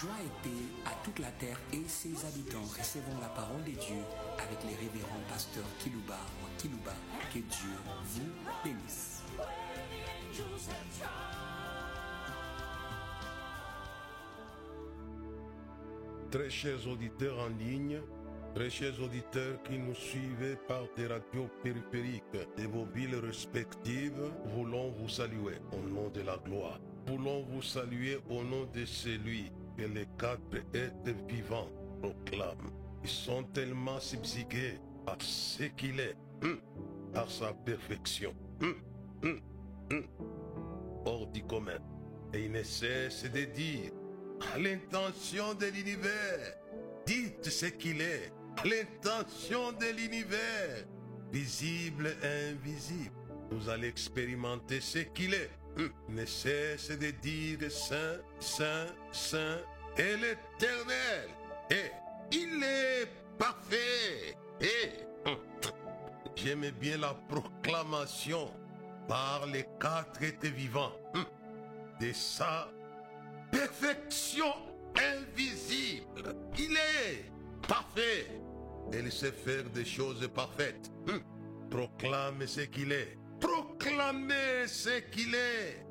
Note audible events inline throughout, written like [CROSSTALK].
Joie et paix à toute la terre et ses habitants. Recevons la parole de Dieu avec les révérends pasteurs Kilouba ou Kilouba. Que Dieu vous bénisse. Très chers auditeurs en ligne, très chers auditeurs qui nous suivez par des radios périphériques de vos villes respectives, voulons vous saluer au nom de la gloire. Voulons vous saluer au nom de celui que les quatre êtres vivants proclament. Ils sont tellement subjugués à ce qu'il est, hum, à sa perfection, hum, hum, hors du commun. Et il ne cesse de dire à l'intention de l'univers, dites ce qu'il est, à l'intention de l'univers, visible et invisible. Vous allez expérimenter ce qu'il est. Ne cesse de dire Saint, Saint, Saint et l'éternel. Et il est parfait. Et j'aime bien la proclamation par les quatre êtres vivants hum, de sa perfection invisible. Il est parfait. Il sait faire des choses parfaites. Hum. Proclame ce qu'il est. Proclamez ce qu'il est.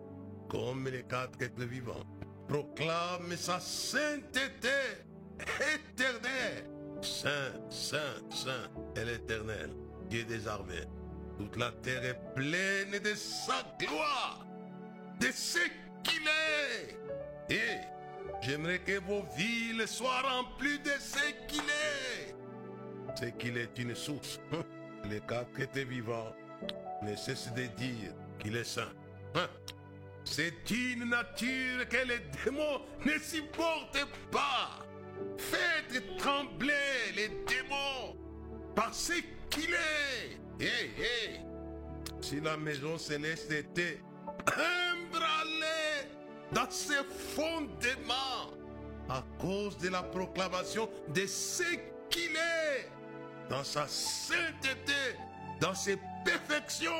Comme les quatre êtres vivants. Proclame sa sainteté éternelle. Saint, Saint, Saint est l'éternel, Dieu des armées. Toute la terre est pleine de sa gloire, de ce qu'il est. Et j'aimerais que vos villes soient remplies de ce qu'il est. Ce qu'il est une source. [LAUGHS] Les quatre êtres vivants ne cessent de dire qu'il est saint. Hein? C'est une nature que les démons ne supportent pas. Faites trembler les démons parce qu'il est. Si la maison céleste était ébranlée dans ses fondements à cause de la proclamation de ce qu'il est, dans sa sainteté, dans ses perfections,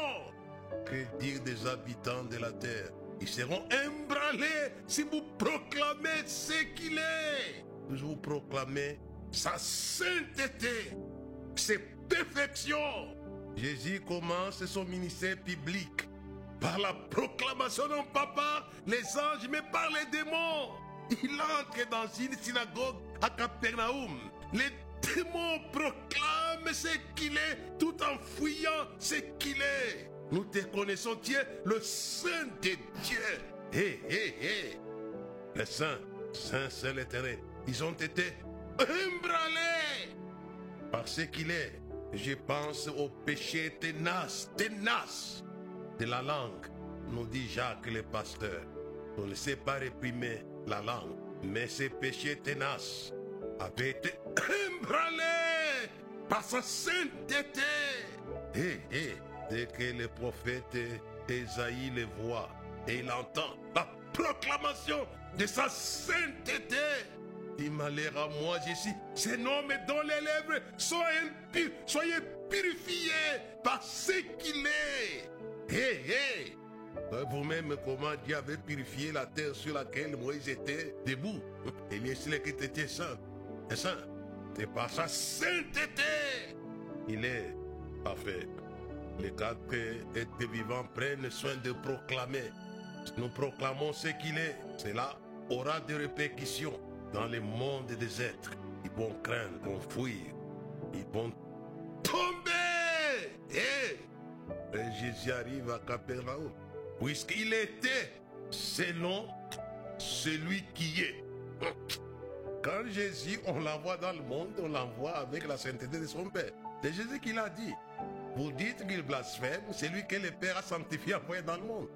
que dire des habitants de la terre? Ils seront ébranlés si vous proclamez ce qu'il est. Vous proclamez sa sainteté, ses perfections. Jésus commence son ministère public par la proclamation non pas par les anges, mais par les démons. Il entre dans une synagogue à Capernaum. Les démons proclament ce qu'il est tout en fouillant ce qu'il est. Nous te connaissons, Dieu, le Saint de Dieu. Hé, hé, hé. Le Saint, Saint, Saint l'éternel, ils ont été ébranlés par ce qu'il est. Je pense au péché ténace, ténace de la langue, nous dit Jacques le pasteur. On ne sait pas réprimer la langue, mais ces péchés ténaces avaient été ébranlés par sa sainteté. Et, et, dès que le prophète Esaïe le voit et il entend la proclamation de sa sainteté, il m'a l'air à moi, Jésus, ces noms dont les lèvres sont soyez purifiés par ce qu'il est. Hé, hé Vous-même, comment Dieu avait purifié la terre sur laquelle Moïse était debout? Et bien, c'est qu'il était saint. Saint, c'est par sa sainteté. Il est parfait. Les quatre êtres vivants prennent soin de proclamer. Nous proclamons ce qu'il est. Cela aura des répercussions dans le monde des êtres. Ils vont craindre, ils vont fuir, ils vont tomber. Et, et Jésus arrive à Capernaum. Puisqu'il était selon celui qui est. Quand Jésus, on l'envoie dans le monde, on l'envoie avec la sainteté de son Père. C'est Jésus qui l'a dit. Vous dites qu'il blasphème, c'est lui que le Père a sanctifié, envoyé dans le monde.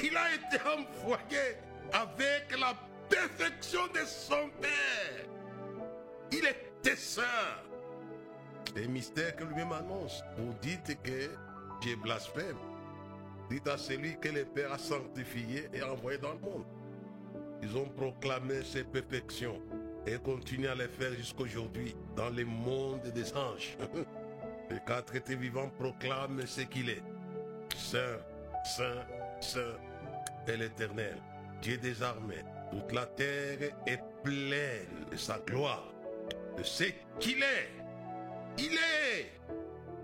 Il a été envoyé avec la perfection de son Père. Il était saint. C'est un mystère que lui-même annonce. Vous dites que j'ai blasphème. Dites à celui que le Père a sanctifié et envoyé dans le monde. Ils ont proclamé ses perfections et continuent à les faire jusqu'aujourd'hui dans le monde des anges. [LAUGHS] Les quatre êtres vivants proclament ce qu'il est. Saint, Saint, Saint est l'Éternel, Dieu des armées. Toute la terre est pleine de sa gloire, de ce qu'il est. Il est.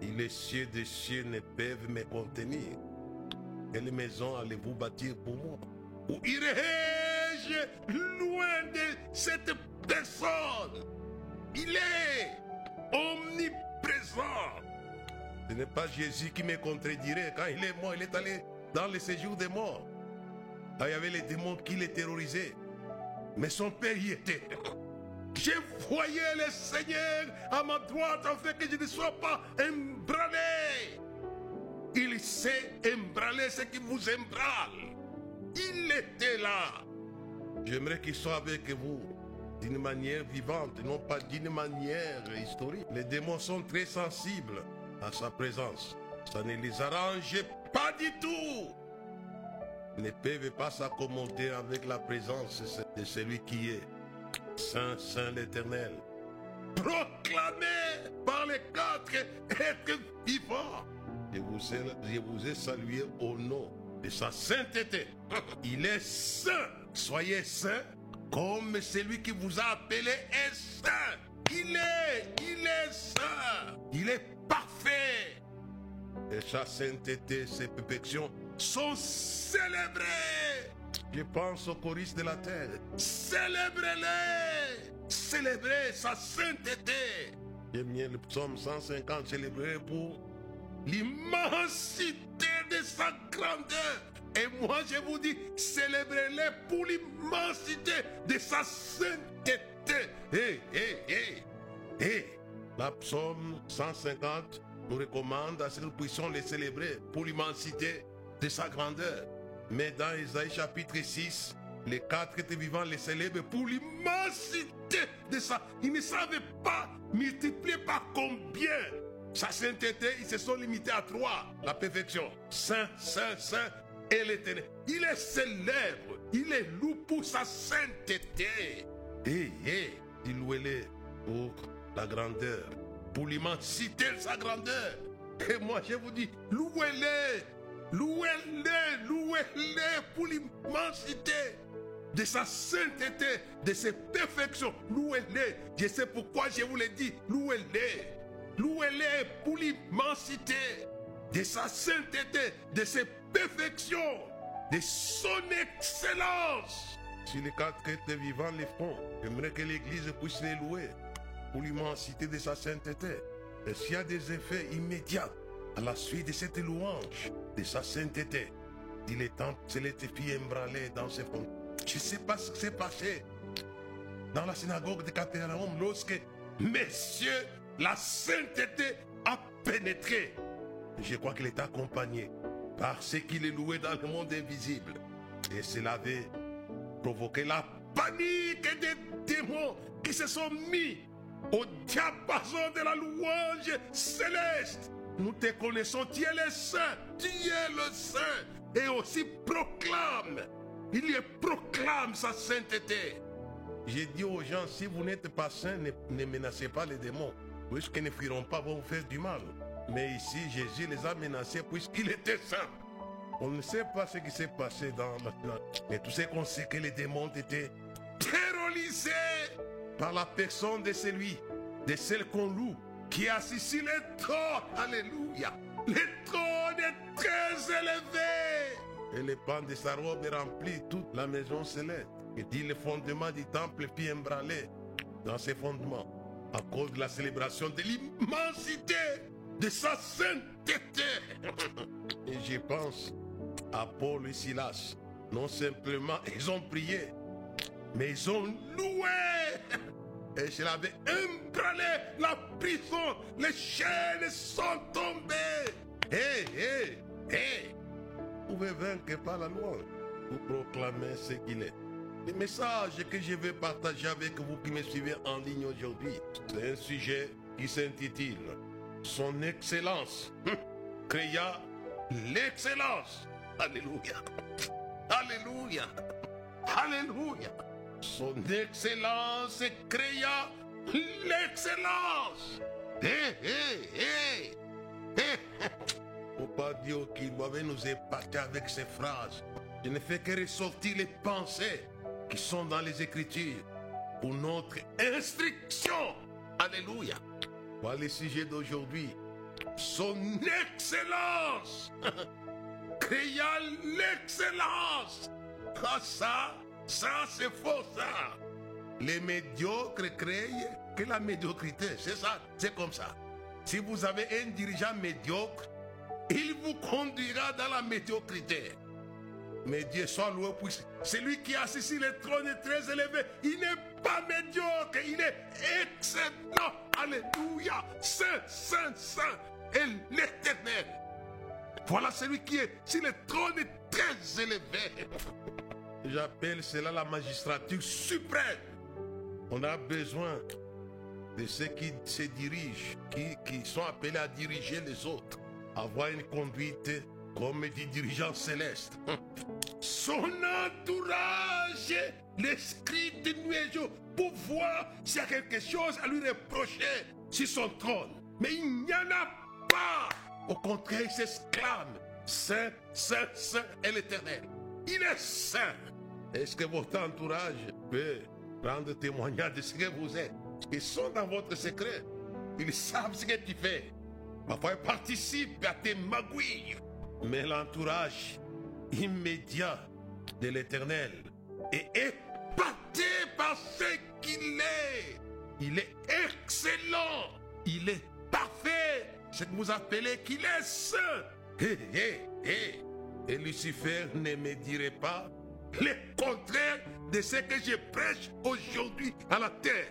Et les cieux des cieux ne peuvent me contenir. Quelle maison allez-vous bâtir pour moi? Où loin de cette personne Il est omniprésent. Ce n'est pas Jésus qui me contredirait. Quand il est mort, il est allé dans le séjour des morts. Il y avait les démons qui les terrorisaient. Mais son père y était. Je voyais le Seigneur à ma droite afin que je ne sois pas embranlé. Il sait embraler ce qui vous embrale. Il était là. J'aimerais qu'il soit avec vous d'une manière vivante, non pas d'une manière historique. Les démons sont très sensibles à sa présence. Ça ne les arrange pas du tout. Ils ne peuvent pas s'accommoder avec la présence de celui qui est Saint, Saint l'Éternel. Proclamé par les quatre êtres vivants. Je vous, ai, je vous ai salué au nom de sa sainteté. [LAUGHS] Il est saint. Soyez saint comme celui qui vous a appelé est saint. Il est, il est saint. Il est parfait. Et sa sainteté, ses perfections sont célébrées. Je pense aux choristes de la terre. Célébrez-les. Célébrez sa sainteté. J'aime bien le psaume 150, célébrer pour l'immensité de sa grandeur. Et moi, je vous dis, célébrez-les pour l'immensité de sa sainteté. Hé, hé, hé, hé. La psaume 150 nous recommande à ce que nous puissions les célébrer pour l'immensité de sa grandeur. Mais dans Isaïe chapitre 6, les quatre étaient vivants les célèbrent pour l'immensité de ça. Ils ne savaient pas multiplier par combien. Sa sainteté, ils se sont limités à trois. La perfection. Saint, saint, saint et l'éternel. Il est célèbre. Il est loup pour sa sainteté. Et, et, il louez pour la grandeur, pour l'immensité de sa grandeur. Et moi, je vous dis, louez-les, louez-les, louez-les pour l'immensité de sa sainteté, de ses perfections. Louez-les. Je sais pourquoi je vous l'ai dit. Louez-les. Louez-les pour l'immensité de sa sainteté, de ses perfections, de son excellence. Si les quatre êtres vivants les font, j'aimerais que l'Église puisse les louer pour l'immensité de sa sainteté. Et s'il y a des effets immédiats à la suite de cette louange de sa sainteté, il est temps de les filles embranlées dans ses fonds. Je ne sais pas ce qui s'est passé dans la synagogue de Capernaum lorsque, messieurs, la sainteté a pénétré. Je crois qu'il est accompagné par ce qu'il est loué dans le monde invisible. Et cela avait provoqué la panique des démons qui se sont mis au diapason de la louange céleste. Nous te connaissons, tu es le saint, tu es le saint, et aussi proclame, il y proclame sa sainteté. J'ai dit aux gens, si vous n'êtes pas saint, ne, ne menacez pas les démons, puisqu'ils ne fuiront pas vous faire du mal. Mais ici, Jésus les a menacés puisqu'il était saint. On ne sait pas ce qui s'est passé dans la... Mais tout ce qu'on sait que les démons étaient terrorisés par la personne de celui, de celle qu'on loue, qui est assis sur le trône. Alléluia. Le trône est très élevé. Et le pan de sa robe remplit toute la maison céleste. Et dit le fondement du temple puis embranlé dans ses fondements à cause de la célébration de l'immensité de sa sainteté. [LAUGHS] Et je pense à Paul et Silas. Non simplement ils ont prié, mais ils ont loué. [LAUGHS] Et je l'avais embranlé la prison. Les chaînes sont tombées. Hé, hé, hé. Vous pouvez vaincre par la loi. Vous proclamez ce qu'il est. Le message que je vais partager avec vous qui me suivez en ligne aujourd'hui, c'est un sujet qui s'intitule Son Excellence créa l'excellence. Alléluia. Alléluia. Alléluia. Son Excellence créa l'excellence. Hé, hé, hé. Faut pas dire qu'il doit nous épater avec ces phrases. Je ne fais que ressortir les pensées qui sont dans les Écritures pour notre instruction. Alléluia. Voilà le sujet d'aujourd'hui. Son excellence. [LAUGHS] Créa l'excellence. Ça, ça, c'est faux, ça. Les médiocres créent que la médiocrité. C'est ça, c'est comme ça. Si vous avez un dirigeant médiocre, il vous conduira dans la médiocrité. Mais Dieu soit loué celui qui assis sur le trône est très élevé. Il n'est pas médiocre, il est excellent. Alléluia. Saint, saint, saint est l'éternel. Voilà celui qui est sur le trône est très élevé. J'appelle cela la magistrature suprême. On a besoin de ceux qui se dirigent, qui, qui sont appelés à diriger les autres, avoir une conduite comme des dirigeants célestes. Son entourage, l'esprit de jour, pour voir s'il y a quelque chose à lui reprocher sur son trône. Mais il n'y en a pas. Au contraire, il s'exclame, Saint, Saint, Saint est l'Éternel. Il est saint. Est-ce que votre entourage peut rendre témoignage de ce que vous êtes? Ils sont dans votre secret. Ils savent ce que tu fais. Parfois, ils participent à tes magouilles. Mais l'entourage immédiat de l'Éternel est épaté par ce qu'il est. Il est excellent. Il est parfait. Ce que vous appelez qu'il est saint. Hé, hé, hé. Et Lucifer ne me dirait pas le contraire de ce que je prêche aujourd'hui à la terre.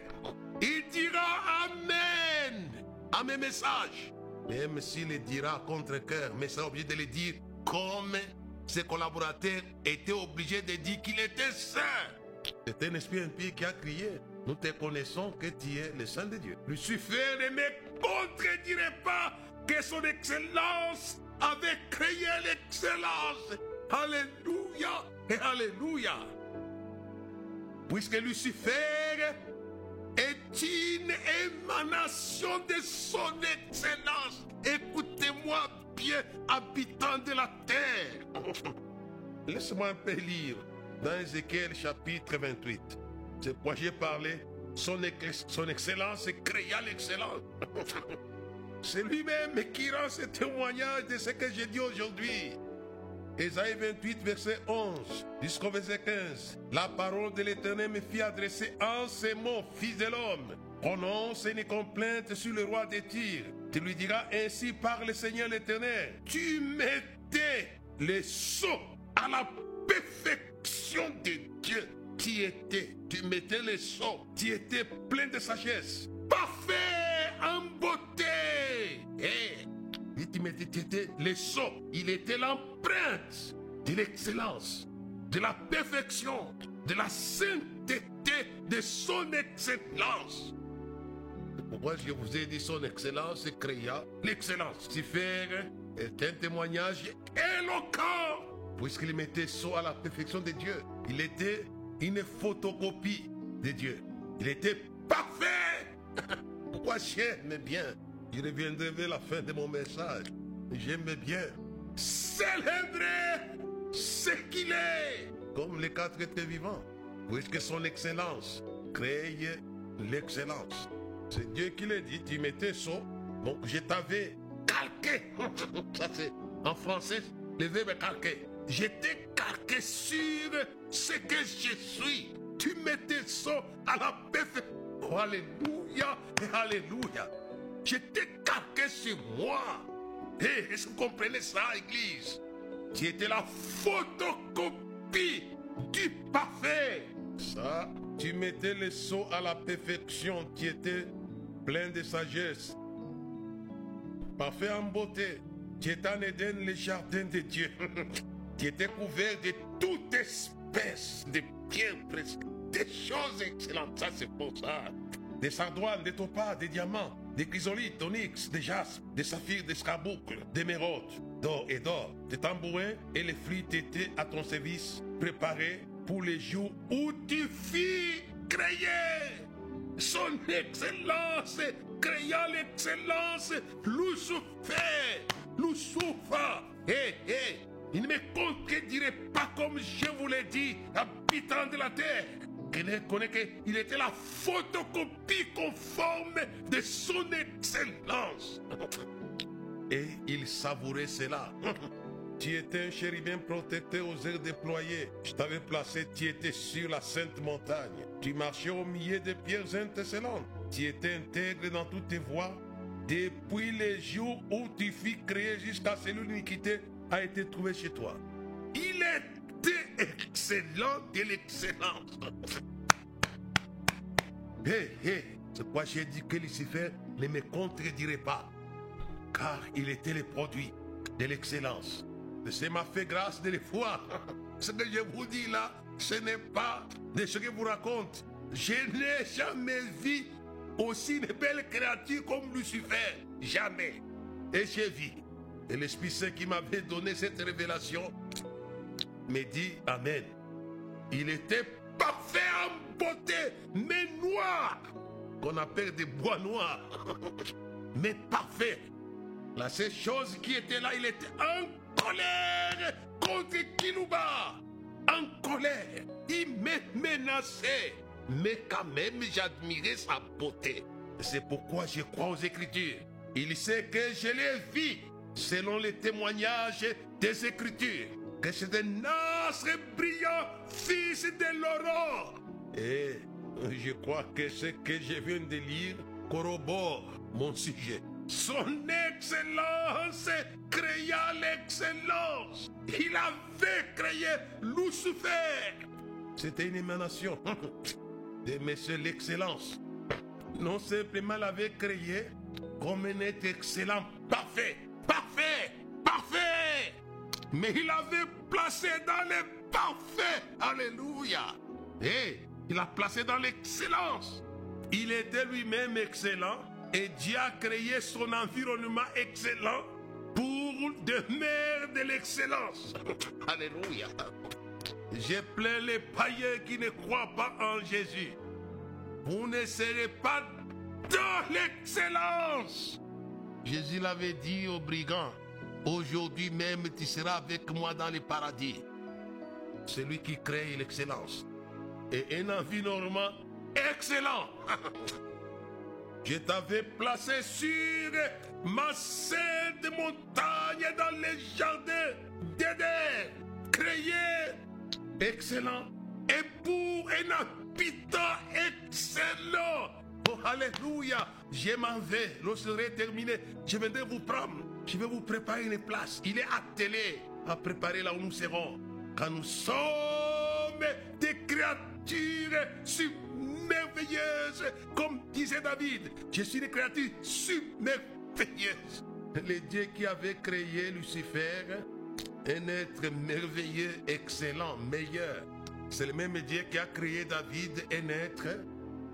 Il dira Amen à mes messages. Même s'il le dira contre cœur, mais c'est obligé de le dire comme ses collaborateurs étaient obligés de dire qu'il était saint. C'est un esprit impie qui a crié. Nous te connaissons que tu es le Saint de Dieu. Lucifer ne me contredirait pas que son excellence avait créé l'excellence. Alléluia et Alléluia. Puisque Lucifer est une émanation de son excellence. Écoutez-moi bien, habitants de la terre. [LAUGHS] Laisse-moi un peu lire dans Ézéchiel chapitre 28. C'est quoi j'ai parlé. Son, son excellence créa l'excellence. [LAUGHS] C'est lui-même qui rend ce témoignage de ce que j'ai dit aujourd'hui. Ésaïe 28, verset 11 jusqu'au verset 15. La parole de l'Éternel me fit adresser en ces mots, fils de l'homme. Prononce une complainte sur le roi des tirs. Tu lui diras ainsi par le Seigneur l'Éternel. Tu mettais les sceaux à la perfection de Dieu qui était. Tu mettais les sceaux. Tu étais plein de sagesse. Parfait en beauté. Et les. Il était l'empreinte de l'excellence, de la perfection, de la sainteté de son excellence. Pourquoi je vous ai dit son excellence créa l'excellence? Lucifer est un témoignage éloquent, puisqu'il mettait sceau à la perfection de Dieu. Il était une photocopie de Dieu. Il était parfait. [LAUGHS] Pourquoi j'aime bien Je reviendrai vers la fin de mon message. J'aime bien célébrer ce qu'il est, comme les quatre êtres vivants, puisque son excellence? Crée l'excellence. C'est Dieu qui l'a dit, tu mettais son. Donc je t'avais calqué. [LAUGHS] Ça c'est en français, le verbe calqué. J'étais calqué sur ce que je suis. Tu mettais son à la perfection. Alléluia et alléluia. J'étais calqué sur moi. Hey, est-ce que vous comprenez ça, Église? Tu étais la photocopie du parfait. Ça, tu mettais le sceau à la perfection. Tu étais plein de sagesse, parfait en beauté. Tu étais en Éden, le jardin de Dieu. [LAUGHS] tu étais couvert de toute espèce de pierres presque, des choses excellentes. Ça, c'est pour ça. Des sardoines, des topaz, des diamants, des chrysolites, d'onyx, des jaspes, des saphirs, des scarboucles, des mérodes, d'or et d'or, des tambourins et les flûtes étaient à ton service, préparés pour les jours où tu fis créer son excellence, créa l'excellence, Lucifer, Lucifer, hé, hé, Il ne me contredirait pas comme je vous l'ai dit, habitant de la terre. Connaît qu'il était la photocopie conforme de son excellence. Et il savourait cela. Tu étais un chérubin protecteur aux airs déployés. Je t'avais placé, tu étais sur la sainte montagne. Tu marchais au milieu de pierres intercellentes. Tu étais intègre dans toutes tes voies. Depuis les jours où tu fus créé jusqu'à ce que l'iniquité a été trouvée chez toi. Il était excellent de l'excellence. Hé, hé, c'est quoi j'ai dit que Lucifer ne me contredirait pas. Car il était le produit de l'excellence. C'est m'a fait grâce de les voir. Ce que je vous dis là, ce n'est pas de ce que vous raconte. Je n'ai jamais vu aussi une belle créature comme Lucifer. Jamais. Et j'ai vu. Et l'Esprit Saint qui m'avait donné cette révélation me dit Amen. Il était parfait en beauté, mais noir, qu'on appelle des bois noirs. [LAUGHS] mais parfait. La seule chose qui était là, il était en colère contre Kilouba. En colère. Il me menaçait. Mais quand même, j'admirais sa beauté. C'est pourquoi je crois aux Écritures. Il sait que je l'ai vu selon les témoignages des Écritures. Que c'est un astre brillant, fils de l'aurore. Et je crois que ce que je viens de lire corrobore mon sujet. Son excellence créa l'excellence. Il avait créé Lucifer. C'était une émanation [LAUGHS] de Monsieur l'excellence. Non simplement l'avait créé comme un être excellent, parfait. Mais il l'avait placé dans le parfait. Alléluia. Et il l'a placé dans l'excellence. Il était lui-même excellent et Dieu a créé son environnement excellent pour demeurer de l'excellence. [LAUGHS] Alléluia. Je plains les païens qui ne croient pas en Jésus. Vous ne serez pas dans l'excellence. Jésus l'avait dit aux brigands, aujourd'hui même tu seras avec moi dans le paradis. C'est lui qui crée l'excellence. Et un environnement excellent. [LAUGHS] Je t'avais placé sur ma sainte montagne dans les jardins d'Éden, créé excellent et pour un habitant excellent. Oh, alléluia. Je m'en vais. Lorsque serai terminé, je viendrai vous prendre. Je vais vous préparer une place. Il est attelé à préparer là où nous serons. Quand nous sommes des créatures merveilleuse, comme disait David. Je suis une créature submerveilleuse. Le Dieu qui avait créé Lucifer, un être merveilleux, excellent, meilleur. C'est le même Dieu qui a créé David, un être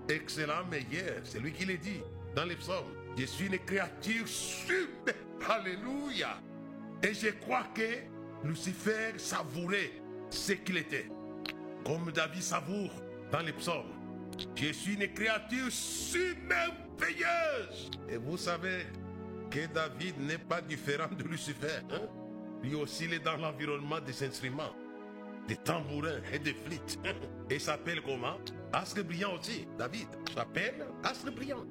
excellent, meilleur. C'est lui qui l'a dit dans les psaumes. Je suis une créature super. Alléluia. Et je crois que Lucifer savourait ce qu'il était. Comme David savoure dans les psaumes. Je suis une créature submerveilleuse. Et vous savez que David n'est pas différent de Lucifer. Hein? Lui aussi, il est dans l'environnement des instruments, des tambourins et des flûtes. [LAUGHS] Et s'appelle comment? Astre brillant aussi, David. S'appelle Astre brillant.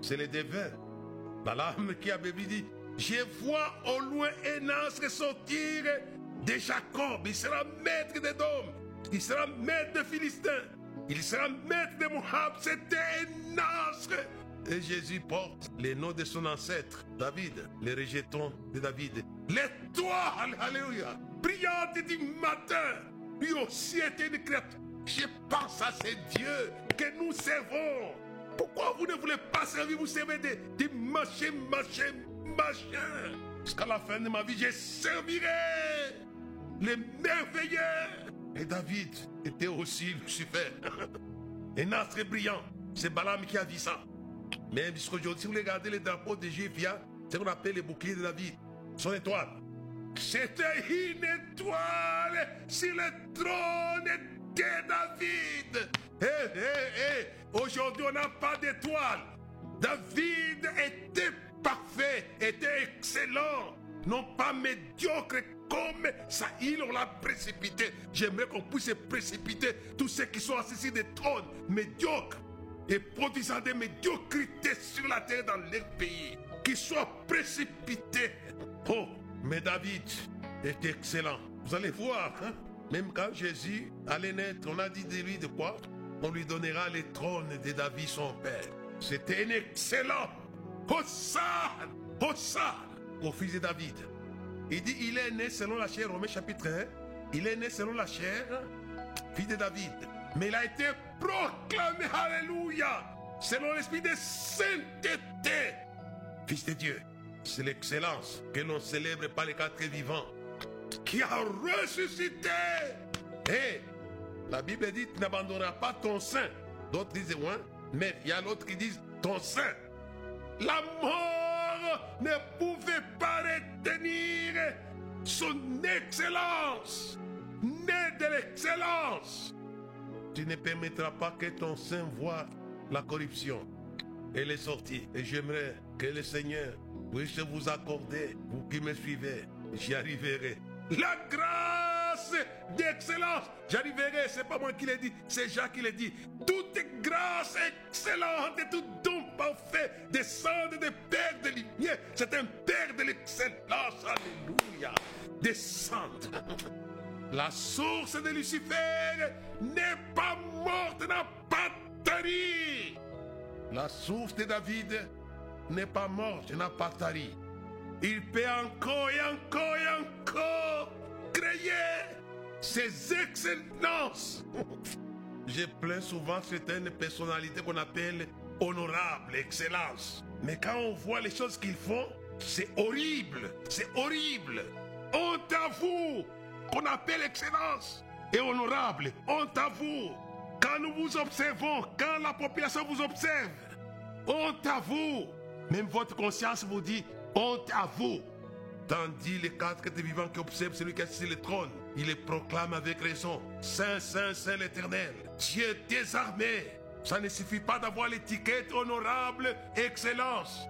C'est le devin. Balaam qui avait dit Je vois au loin un astre sortir de Jacob. Il sera maître des dômes. Il sera maître de Philistins. Il sera maître de Moab. C'était un astre. Et Jésus porte les noms de son ancêtre, David, les rejetons de David. L'étoile, alléluia, brillante du matin, lui aussi était une créature. Je pense à ce Dieu que nous servons. Pourquoi vous ne voulez pas servir, vous servez des, des machins, machins, machins. Jusqu'à la fin de ma vie, je servirai les merveilleux. Et David était aussi Lucifer. [LAUGHS] Un astre brillant. C'est Balaam qui a dit ça. Mais jusqu'aujourd'hui, si vous regardez les drapeaux des Juifs, il y a ce qu'on appelle les boucliers de David. Son étoile. C'était une étoile sur le trône David. Hé, hé, hé. Aujourd'hui, on n'a pas d'étoile. David était parfait, était excellent. non pas médiocre comme ça, on l'a précipité. J'aimerais qu'on puisse précipiter tous ceux qui sont assis sur des trônes médiocres et produisant des médiocrités sur la terre dans leur pays, qui soient précipités. Oh, mais David est excellent. Vous allez voir, hein? Même quand Jésus allait naître, on a dit de lui de quoi? On lui donnera les trônes de David son père. C'était un excellent. Hosanna, Hosanna au fils de David. Il dit, il est né selon la chair, Romains chapitre 1. Il est né selon la chair, fils de David. Mais il a été proclamé, Alléluia, selon l'esprit de sainteté, fils de Dieu. C'est l'excellence que l'on célèbre par les quatre vivants, qui a ressuscité. Et la Bible dit, tu n'abandonneras pas ton sein. D'autres disent, ouais, mais il y a l'autre qui dit, ton sein. La mort ne pouvait pas retenir son excellence, né de l'excellence. Tu ne permettras pas que ton sein voie la corruption. Elle est sortie. Et j'aimerais que le Seigneur puisse vous accorder, vous qui me suivez, j'y arriverai. La grâce d'excellence. J'arriverai, c'est pas moi qui l'ai dit, c'est Jacques qui l'a dit. Toute grâce excellente et tout don parfait descend des pères de lumière. C'est un père de l'excellence. Alléluia. Descend. La source de Lucifer n'est pas morte, n'a pas tari. La source de David n'est pas morte, n'a pas tari. Il peut encore et encore et encore créer ses excellences. [LAUGHS] Je plains souvent certaines personnalités qu'on appelle honorables, excellence. Mais quand on voit les choses qu'ils font, c'est horrible, c'est horrible. Honte à vous qu'on appelle excellence et honorable. Honte à vous. Quand nous vous observons, quand la population vous observe, honte à vous. Même votre conscience vous dit, honte à vous. Tandis les quatre vivants qui observent celui qui est le trône, il les proclame avec raison. Saint, Saint, Saint l'éternel. Dieu des armées. Ça ne suffit pas d'avoir l'étiquette honorable, excellence.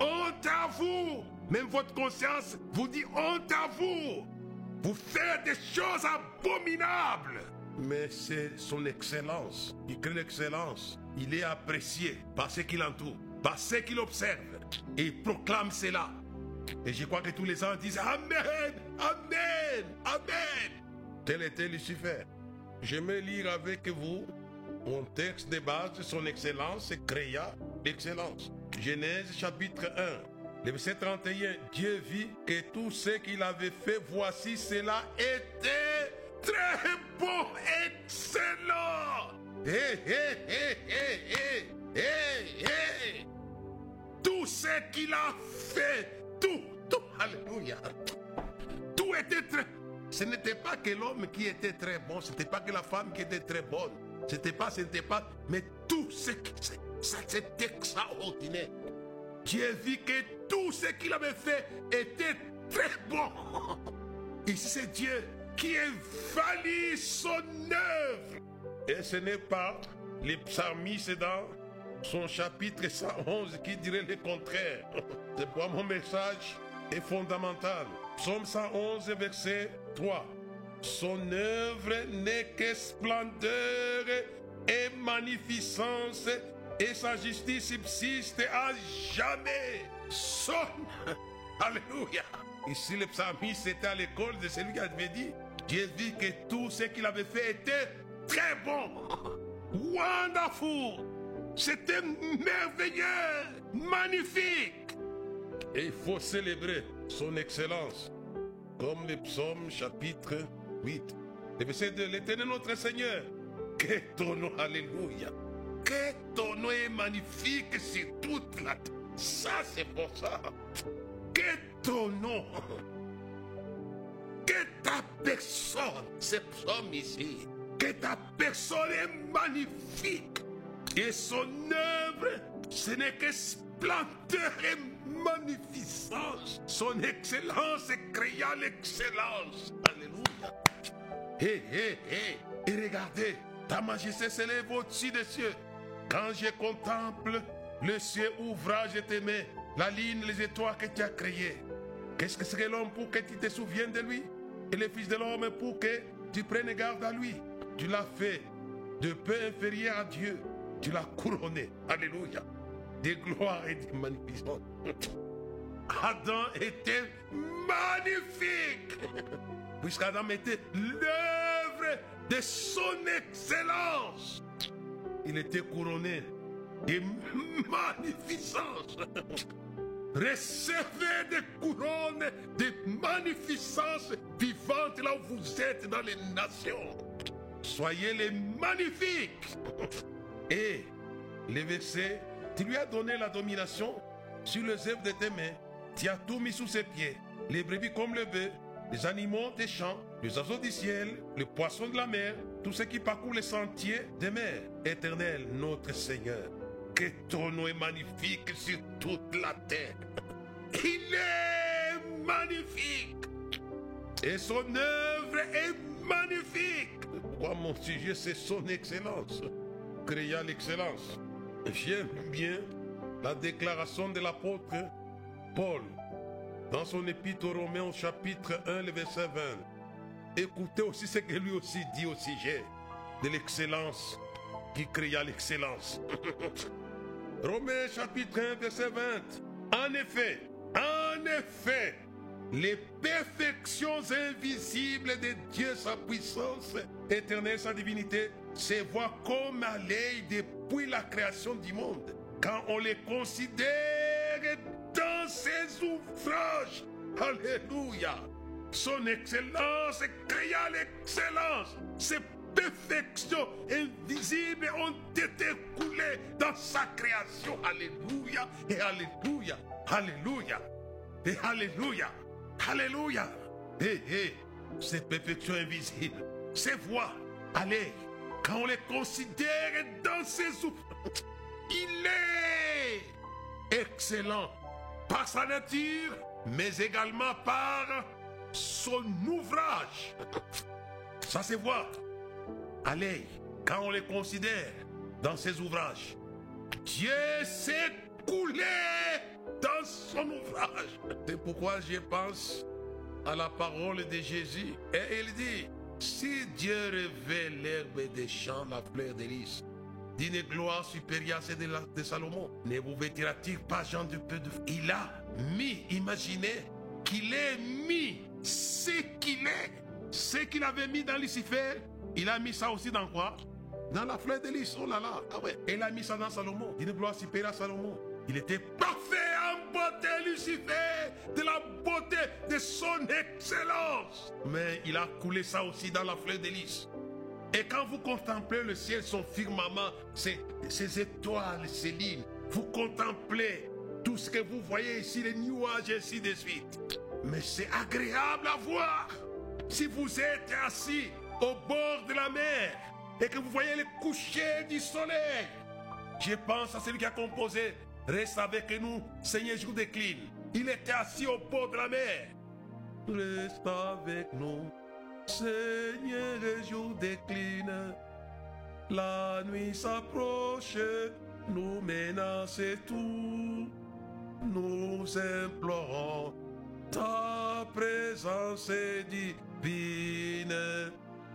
Honte à vous. Même votre conscience vous dit honte à vous. Vous faites des choses abominables. Mais c'est son excellence. Il crée l'excellence. Il est apprécié par ce qu'il entoure, par ce qu'il observe. Et proclame cela. Et je crois que tous les ans disent Amen, Amen, Amen. Tel était Lucifer. J'aimerais lire avec vous mon texte de base, son excellence créa l'excellence. Genèse chapitre 1, le verset 31. Dieu vit que tout ce qu'il avait fait, voici cela était très bon, excellent. Hé, hé, hé, hé, hé, hé. Tout ce qu'il a fait, tout, tout, alléluia. Tout était très... Ce n'était pas que l'homme qui était très bon, ce n'était pas que la femme qui était très bonne, c'était pas, ce n'était pas, mais tout ce qui, c'était extraordinaire. Dieu vit que tout ce qu'il avait fait était très bon. Ici c'est Dieu qui valide son œuvre. Et ce n'est pas les psalmistes dans son chapitre 111 qui dirait le contraire. [LAUGHS] C'est pourquoi mon message est fondamental. Psaume 111, verset 3. Son œuvre n'est que splendeur et magnificence, et sa justice subsiste à jamais. Son. [LAUGHS] Alléluia. Ici, le psalmiste était à l'école de celui qui avait dit Dieu dit que tout ce qu'il avait fait était très bon. [LAUGHS] Wonderful. C'était merveilleux, magnifique. Et il faut célébrer son excellence. Comme le psaume chapitre 8. Le verset de l'éternel notre Seigneur. Que ton nom, alléluia. Que ton nom est magnifique sur toute la terre. Ça, c'est pour ça. Que ton nom. Que ta personne, ce psaume ici. Que ta personne est magnifique. Et son œuvre, ce n'est que splendeur et magnificence. Son excellence créa l'excellence. Alléluia. Hé, hé, hé. Et regardez, ta majesté s'élève au-dessus des cieux. Quand je contemple le ciel ouvrage de tes mains, la ligne, les étoiles que tu as créées, Qu'est-ce que serait l'homme pour que tu te souviennes de lui? Et le Fils de l'homme pour que tu prennes garde à lui. Tu l'as fait de peu inférieur à Dieu. Tu l'as couronné. Alléluia. De gloire et de magnificence. Adam était magnifique. Puisqu'Adam était l'œuvre de son excellence. Il était couronné de magnificence. Recevez des couronnes de magnificence vivante là où vous êtes dans les nations. Soyez les magnifiques. Et les versets, tu lui as donné la domination sur les œuvres de tes mains. Tu as tout mis sous ses pieds. Les brebis comme le bœuf, les animaux des champs, les oiseaux du ciel, les poissons de la mer, tout ce qui parcourt les sentiers des mers. Éternel, notre Seigneur, que ton nom est magnifique sur toute la terre. [LAUGHS] Il est magnifique. Et son œuvre est magnifique. Pourquoi mon sujet, c'est son excellence. Créa l'excellence. J'aime bien la déclaration de l'apôtre Paul dans son épître aux Romains au chapitre 1, le verset 20. Écoutez aussi ce que lui aussi dit au sujet de l'excellence qui créa l'excellence. [LAUGHS] Romains chapitre 1, verset 20. En effet, en effet, les perfections invisibles de Dieu, sa puissance éternelle, sa divinité, se voient comme à l'œil depuis la création du monde. Quand on les considère dans ses ouvrages, Alléluia, son excellence créa l'excellence. Ses perfections invisibles ont été coulées dans sa création. Alléluia et Alléluia, Alléluia et Alléluia. Alléluia. Hé, hé, ces perfections invisibles, ces voix, allez, quand on les considère dans ses ouvrages, il est excellent par sa nature, mais également par son ouvrage. Ça se voit. Allez, quand on les considère dans ses ouvrages, Dieu s'est coulé dans son ouvrage. C'est pourquoi je pense à la parole de Jésus. Et il dit, si Dieu révèle l'herbe des champs, la fleur des lys, d'une gloire supérieure à celle de, Salomon, ne vous vêtira-t-il pas Jean de peu de... Il a mis, imaginez, qu'il ait mis ce qu'il est, ce qu'il avait mis dans Lucifer, il a mis ça aussi dans quoi? Dans la fleur de lys, oh là là, ah ouais. Il a mis ça dans Salomon, d'une gloire supérieure à Salomon. Il était parfait en beauté, Lucifer, de la beauté de son excellence. Mais il a coulé ça aussi dans la fleur de lys. Et quand vous contemplez le ciel, son firmament, ses, étoiles, ses lignes, vous contemplez tout ce que vous voyez ici, les nuages et ainsi de suite. Mais c'est agréable à voir. Si vous êtes assis au bord de la mer et que vous voyez le coucher du soleil, je pense à celui qui a composé Reste avec nous, Seigneur, je vous décline. Il était assis au bord de la mer. Reste avec nous, Seigneur, le jour décline. La nuit s'approche, nous menace tout. Nous implorons ta présence divine.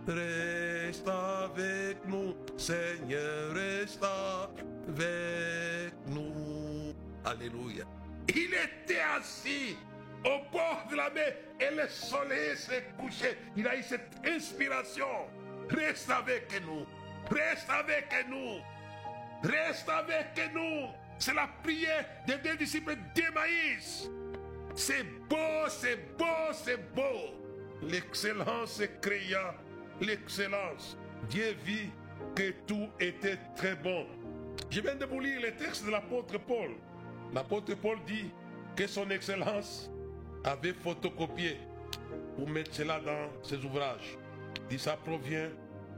Reste avec nous, Seigneur, reste avec nous. Il était assis au bord de la mer et le soleil s'est couché. Il a eu cette inspiration. Reste avec nous. Reste avec nous. Reste avec nous. C'est la prière des deux disciples d'Emmaïs. C'est beau, c'est beau, c'est beau. L'excellence créa l'excellence. Dieu vit que tout était très bon. Je viens de vous lire le texte de l'apôtre Paul. L'apôtre Paul dit que son excellence avait photocopié pour mettre cela dans ses ouvrages. Il dit ça provient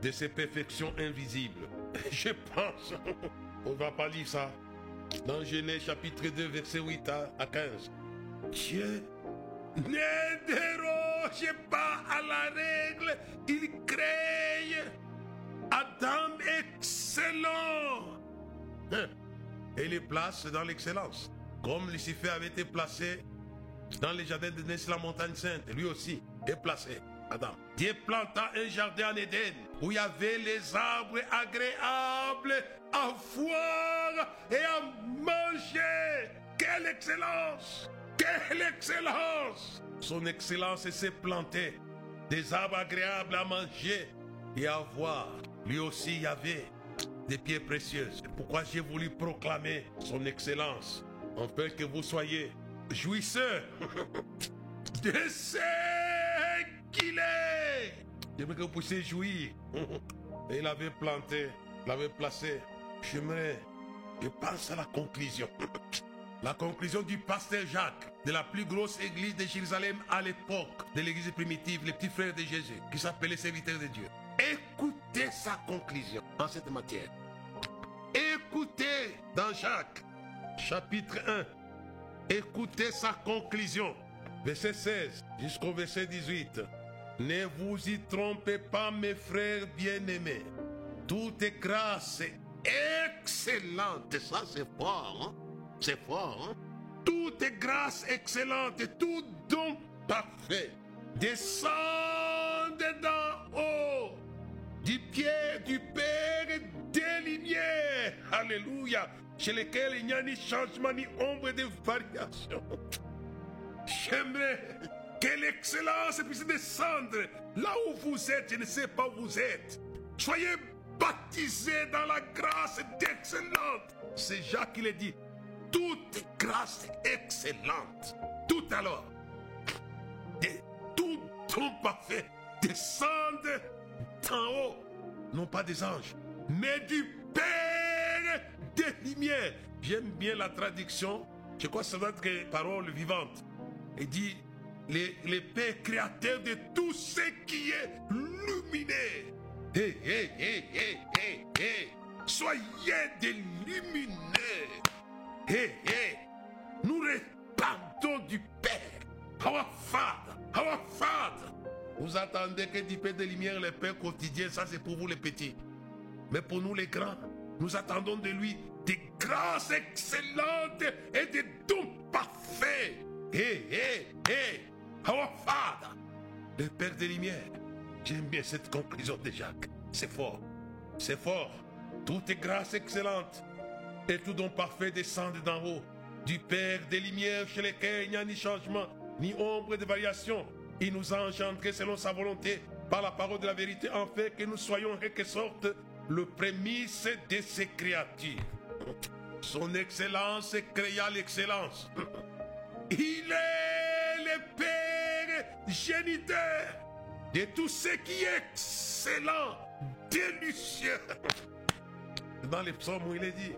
de ses perfections invisibles. [LAUGHS] Je pense, [LAUGHS] on ne va pas lire ça, dans Genèse chapitre 2, verset 8 à- à 15. Dieu ne déroge pas à la règle, il crée Adam excellent. Et les place dans l'excellence. Comme Lucifer avait été placé dans les jardins de la montagne sainte, lui aussi est placé. Adam. Dieu planta un jardin en Éden où il y avait les arbres agréables à voir et à manger. Quelle excellence! Quelle excellence! Son excellence s'est planté des arbres agréables à manger et à voir. Lui aussi y avait des pierres précieuses. C'est pourquoi j'ai voulu proclamer son excellence, afin que vous soyez jouisseurs [LAUGHS] de ce qu'il est. J'aimerais que vous puissiez jouir. Et [LAUGHS] il avait planté, l'avait placé. J'aimerais, je pense à la conclusion. [LAUGHS] La conclusion du pasteur Jacques de la plus grosse église de Jérusalem à l'époque de l'église primitive, les petits frères de Jésus, qui s'appelait serviteurs de Dieu. Écoutez sa conclusion en cette matière. Dans Jacques, chapitre 1, écoutez sa conclusion, verset 16 jusqu'au verset 18. Ne vous y trompez pas, mes frères bien-aimés. Toute grâce excellente, ça c'est fort, hein? c'est fort. Hein? Toute grâce excellente, tout don parfait descend d'en haut du pied du Père Alléluia. Chez lesquels il n'y a ni changement ni ombre de variation. J'aimerais que l'excellence puisse descendre là où vous êtes. Je ne sais pas où vous êtes. Soyez baptisés dans la grâce d'excellente. C'est Jacques qui le dit. Toute grâce excellente. Tout alors. Et tout don parfait descende d'en haut. Non pas des anges, mais du Père des lumières. J'aime bien la traduction. Je crois que ça doit être parole vivante. Il dit les, les Pères créateurs de tout ce qui est hé, hé, hé, hé. Soyez des lumineux. Nous répandons du Père. Our Father, our Father. Vous attendez que du Père de lumière, le Père quotidien, ça c'est pour vous les petits. Mais pour nous les grands, nous attendons de lui des grâces excellentes et des dons parfaits. Hé, hé, hé. Our Father, le Père des Lumières. J'aime bien cette conclusion de Jacques. C'est fort. C'est fort. Toute est grâce excellente et tout don parfait descend d'en haut. Du Père des Lumières chez lesquels il n'y a ni changement, ni ombre de variation. Il nous a engendrés selon sa volonté par la parole de la vérité, en fait que nous soyons en quelque sorte le prémisse de ces créatures. Son excellence créa l'excellence. Il est le Père géniteur de tout ce qui est excellent, délicieux. Dans les psaumes où il est dit,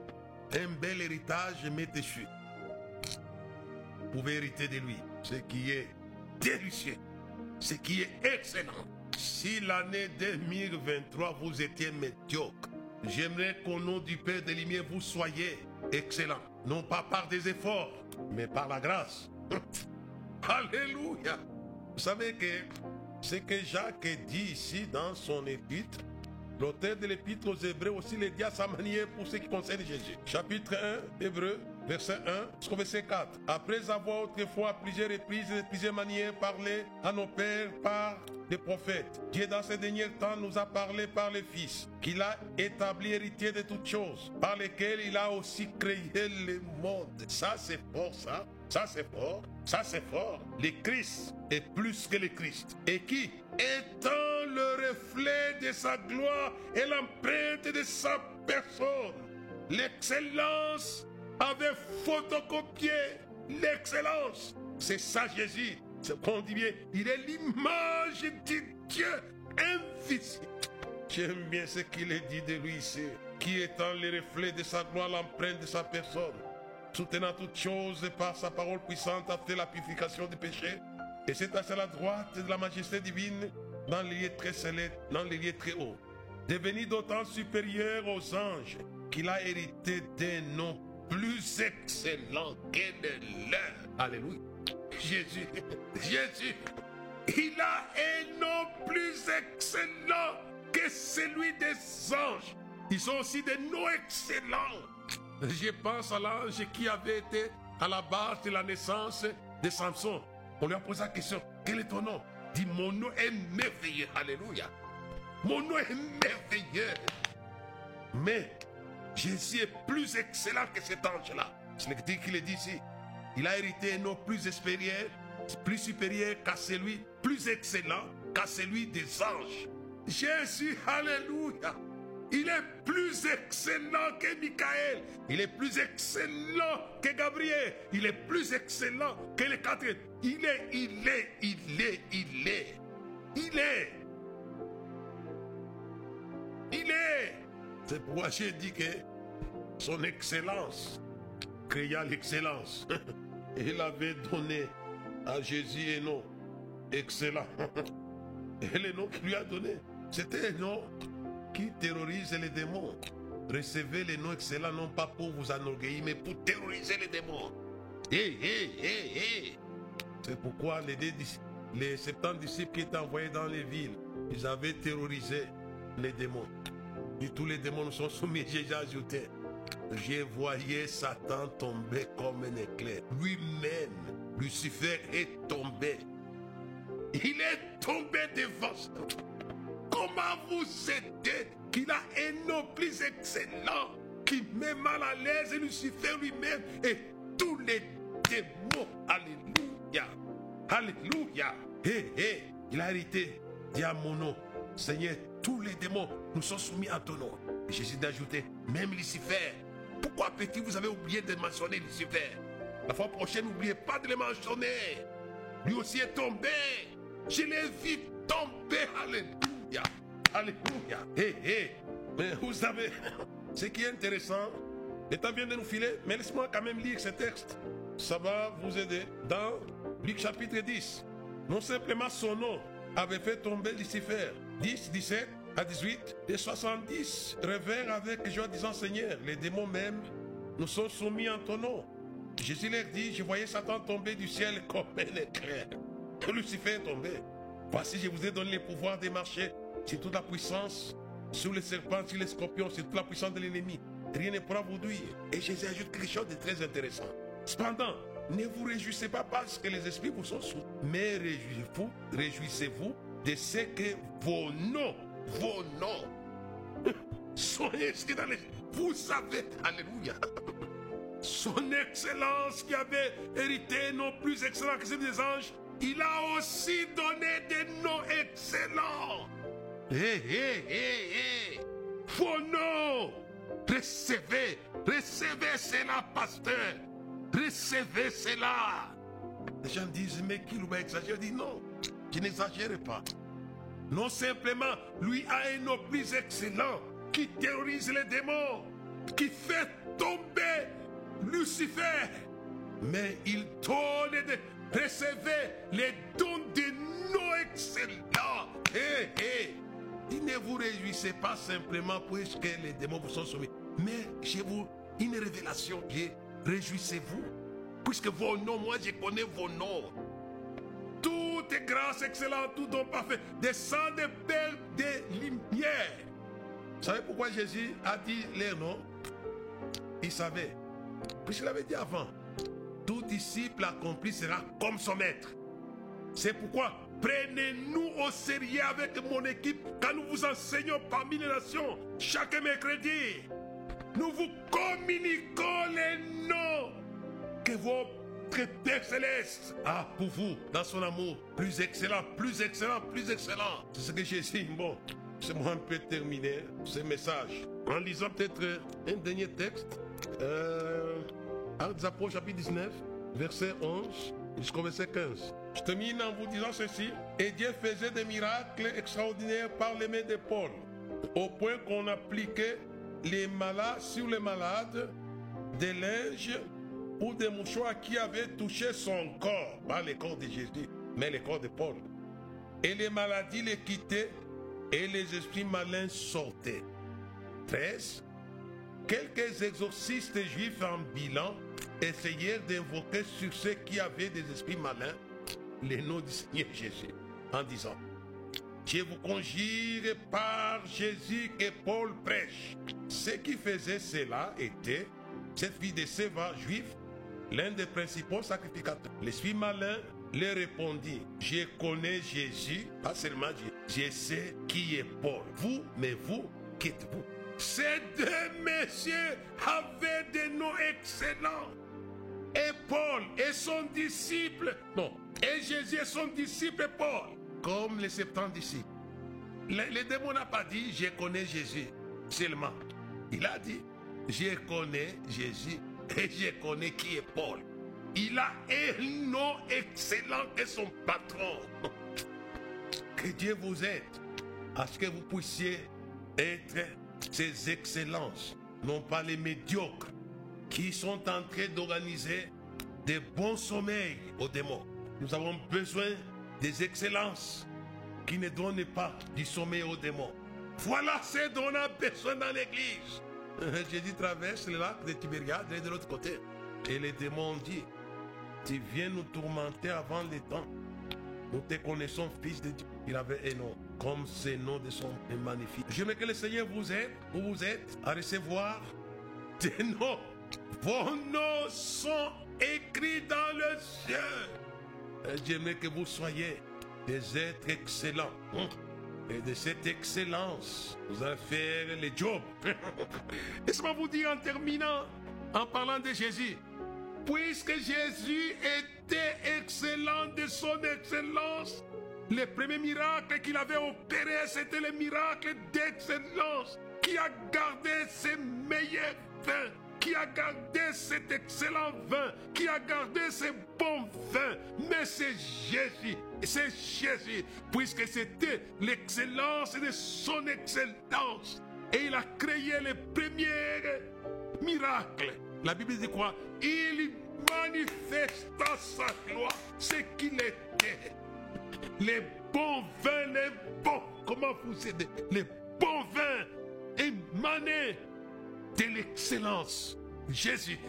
un bel héritage m'est déchu. Vous pouvez hériter de lui ce qui est délicieux, ce qui est excellent. Si l'année 2023 vous étiez médiocre, j'aimerais qu'au nom du Père des Lumières vous soyez excellent. Non pas par des efforts, mais par la grâce. [LAUGHS] Alléluia. Vous savez que ce que Jacques dit ici dans son épître, l'auteur de l'épître aux Hébreux aussi le dit à sa manière pour ce qui concerne Jésus. Chapitre 1, Hébreux, verset 1 jusqu'au verset 4. Après avoir autrefois à plusieurs reprises et de plusieurs manières parlé à nos pères par des prophètes, Dieu dans ces derniers temps nous a parlé par les fils, qu'il a établi héritier de toutes choses, par lesquelles il a aussi créé le monde. Ça c'est fort, ça. Ça c'est fort. Ça c'est fort. Le Christ est plus que le Christ. Et qui, étant le reflet de sa gloire et l'empreinte de sa personne, l'excellence avait photocopié l'excellence. C'est ça Jésus. C'est qu'on dit bien, il est l'image de Dieu invisible. J'aime bien ce qu'il est dit de lui ici, qui étant le reflet de sa gloire, l'empreinte de sa personne, soutenant toutes choses par sa parole puissante, a fait la purification du péché, et c'est à la droite de la majesté divine dans les lieux très célestes, dans les lieux très hauts, devenu d'autant supérieur aux anges qu'il a hérité d'un nom plus excellent que le leur. Alléluia. Jésus, Jésus, il a un nom plus excellent que celui des anges. Ils ont aussi des noms excellents. Je pense à l'ange qui avait été à la base de la naissance de Samson. On lui a posé la question, quel est ton nom? Dit, mon nom est merveilleux. Alléluia. Mon nom est merveilleux. Mais Jésus est plus excellent que cet ange-là. C'est ce qu'il est dit ici. Il a hérité un nom plus supérieur, plus supérieur qu'à celui, plus excellent qu'à celui des anges. Jésus, alléluia. Il est plus excellent que Michael. Il est plus excellent que Gabriel. Il est plus excellent que les quatre. Il est, il est, il est, il est. Il est. Il est. C'est pourquoi j'ai dit que son excellence créa l'excellence. [LAUGHS] Il avait donné à Jésus un nom excellent. [LAUGHS] Et le nom qu'il lui a donné, c'était un nom qui terrorise les démons. Recevez les noms excellents non pas pour vous enorgueillir, mais pour terroriser les démons. Hé, hé, hé. C'est pourquoi les, les 70 disciples qui étaient envoyés dans les villes, ils avaient terrorisé les démons. Et tous les démons sont soumis, j'ai ajouté. J'ai voyé Satan tomber comme un éclair. Lui-même, Lucifer est tombé. Il est tombé devant. Comment vous aidez qu'il a un nom plus excellent qui met mal à l'aise Lucifer lui-même et tous les démons? Alléluia. Alléluia. Hé, hé, il a hérité. Dis à mon nom, Seigneur, tous les démons nous sont soumis à ton nom. Jésus d'ajouter, même Lucifer. Pourquoi petit vous avez oublié de mentionner Lucifer? La fois prochaine, n'oubliez pas de le mentionner. Lui aussi est tombé. Je l'ai vu tomber. Alléluia. Alléluia. Hé, hé. Mais vous savez, [LAUGHS] ce qui est intéressant, le temps vient de nous filer, mais laisse-moi quand même lire ce texte. Ça va vous aider. Dans Luc chapitre 10, non simplement son nom avait fait tomber Lucifer. 10, 17 à 18, et 70 revinrent avec joie disant Seigneur, les démons même nous sont soumis en ton nom. Jésus leur dit, je voyais Satan tomber du ciel comme un éclair. Lucifer est tombé. Voici, je vous ai donné le pouvoir de marcher sur toute la puissance, sur les serpents, sur les scorpions, sur toute la puissance de l'ennemi. Rien ne pourra vous nuire. Et Jésus ajoute quelque chose de très intéressant. Cependant, ne vous réjouissez pas parce que les esprits vous sont sous, mais réjouissez-vous, réjouissez-vous de ce que vos noms, vos noms. [LAUGHS] Vous savez, alléluia, [LAUGHS] son excellence qui avait hérité non plus excellent que celui des anges, il a aussi donné des noms excellents. Hé, hé, hé, hé. Vos noms. Recevez, recevez cela, pasteur. Recevez cela. Les gens disent, mais qui va exagérer? Je dis non, je n'exagère pas. Non simplement, lui a un nom plus excellent qui terrorise les démons, qui fait tomber Lucifer. Mais il donne de recevez les dons de nos excellents. Hé, hé. Il ne vous réjouissez pas simplement puisque les démons vous sont soumis. Mais chez vous, une révélation réjouissez-vous. Puisque vos noms, moi je connais vos noms. Tout est grâce, excellent, tout don parfait. Descend de belles des lumières. Vous savez pourquoi Jésus a dit les noms? Il savait. Puisqu'il avait dit avant tout disciple accompli sera comme son maître. C'est pourquoi prenez-nous au sérieux avec mon équipe quand nous vous enseignons parmi les nations chaque mercredi. Nous vous communiquons les noms que Père céleste a pour vous dans son amour. Plus excellent, plus excellent, plus excellent. C'est ce que dit. Bon, c'est moi un peu terminé ce message en lisant peut-être un dernier texte. Euh, Actes Apôtres, chapitre 19, verset 11 jusqu'au verset 15. Je termine en vous disant ceci. Et Dieu faisait des miracles extraordinaires par les mains de Paul, au point qu'on appliquait les malades sur les malades des linges ou des mouchoirs qui avaient touché son corps, pas le corps de Jésus, mais le corps de Paul. Et les maladies les quittaient et les esprits malins sortaient. 13. Quelques exorcistes juifs en bilan essayèrent d'invoquer sur ceux qui avaient des esprits malins les noms du Seigneur Jésus en disant Je vous conjure par Jésus que Paul prêche. Ce qui faisait cela était cette fille de Séva juif l'un des principaux sacrificateurs. L'esprit malin leur répondit, je connais Jésus, pas seulement Jésus, je sais qui est Paul. Vous, mais vous, qui êtes-vous Ces deux messieurs avaient des noms excellents. Et Paul et son disciple, non, et Jésus et son disciple Paul, comme les 70 disciples. Le, le démon n'a pas dit, je connais Jésus seulement. Il a dit, je connais Jésus [LAUGHS] et je connais qui est Paul. Il a un nom excellent que son patron. [LAUGHS] Que Dieu vous aide à ce que vous puissiez être ces excellences, non pas les médiocres qui sont en train d'organiser des bons sommeils aux démons. Nous avons besoin des excellences qui ne donnent pas du sommeil aux démons. Voilà ce dont on a besoin dans l'église. [LAUGHS] Jésus traverse le lac de Tibériade et de l'autre côté. Et les démons ont dit, tu viens nous tourmenter avant le temps. Nous te connaissons, fils de Dieu. Il avait un nom, comme ces noms de son magnifique. Je veux que le Seigneur vous aide, où vous êtes, à recevoir des noms. Vos noms sont écrits dans le ciel. J'aimerais que vous soyez des êtres excellents. Et de cette excellence, vous allez faire les jobs. [LAUGHS] Laissez-moi vous dire en terminant, en parlant de Jésus, puisque Jésus était excellent de son excellence, le premier miracle qu'il avait opéré, c'était le miracle d'excellence qui a gardé ses meilleurs vins, qui a gardé cet excellent vin, qui a gardé ces bons vins. Mais c'est Jésus, c'est Jésus, puisque c'était l'excellence de son excellence. Et il a créé les premiers miracles. La Bible dit quoi? Il manifesta sa gloire, ce qu'il était. Les bons vins, les bons, comment vous aidez? Les bons vins émanés de l'excellence. Jésus,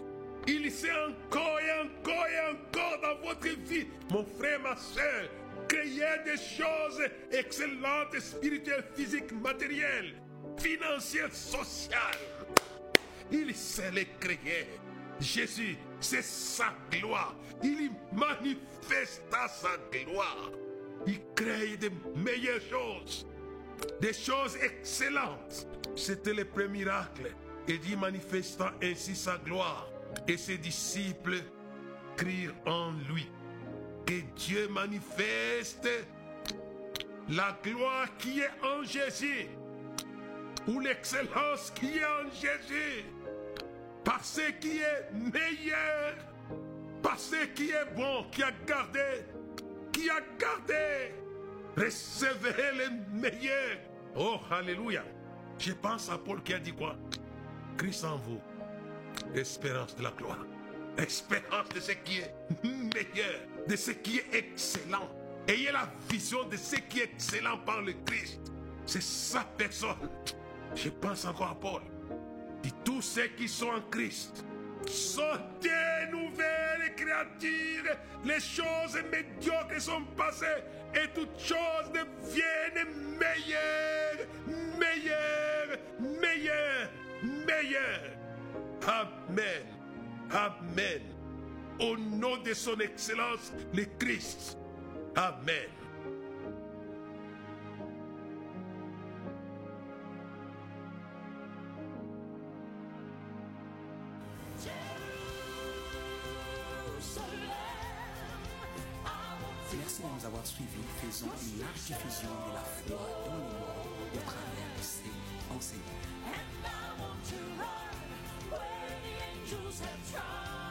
il sait encore et encore et encore dans votre vie, mon frère, ma soeur, créer des choses excellentes, spirituelles, physiques, matérielles, financières, sociales. Il sait les créer. Jésus, c'est sa gloire. Il manifesta sa gloire. Il crée de meilleures choses, des choses excellentes. C'était le premier miracle. Et dit manifestant ainsi sa gloire. Et ses disciples crient en lui. Que Dieu manifeste la gloire qui est en Jésus. Ou l'excellence qui est en Jésus. Par ce qui est meilleur. Par ce qui est bon, qui a gardé. Qui a gardé. Recevez le meilleur. Oh, Alléluia. Je pense à Paul qui a dit quoi? Christ en vous. Espérance de la gloire. Espérance de ce qui est meilleur, de ce qui est excellent. Ayez la vision de ce qui est excellent par le Christ. C'est sa personne. Je pense encore à Paul. Et tous ceux qui sont en Christ sont des nouvelles créatures. Les choses médiocres sont passées et toutes choses deviennent meilleures, meilleures, meilleures meilleur. Amen. Amen. Au nom de son excellence, le Christ. Amen. Merci de nous avoir suivis. Faisons une large diffusion de la foi dans le monde au travers de to run where the angels have trod.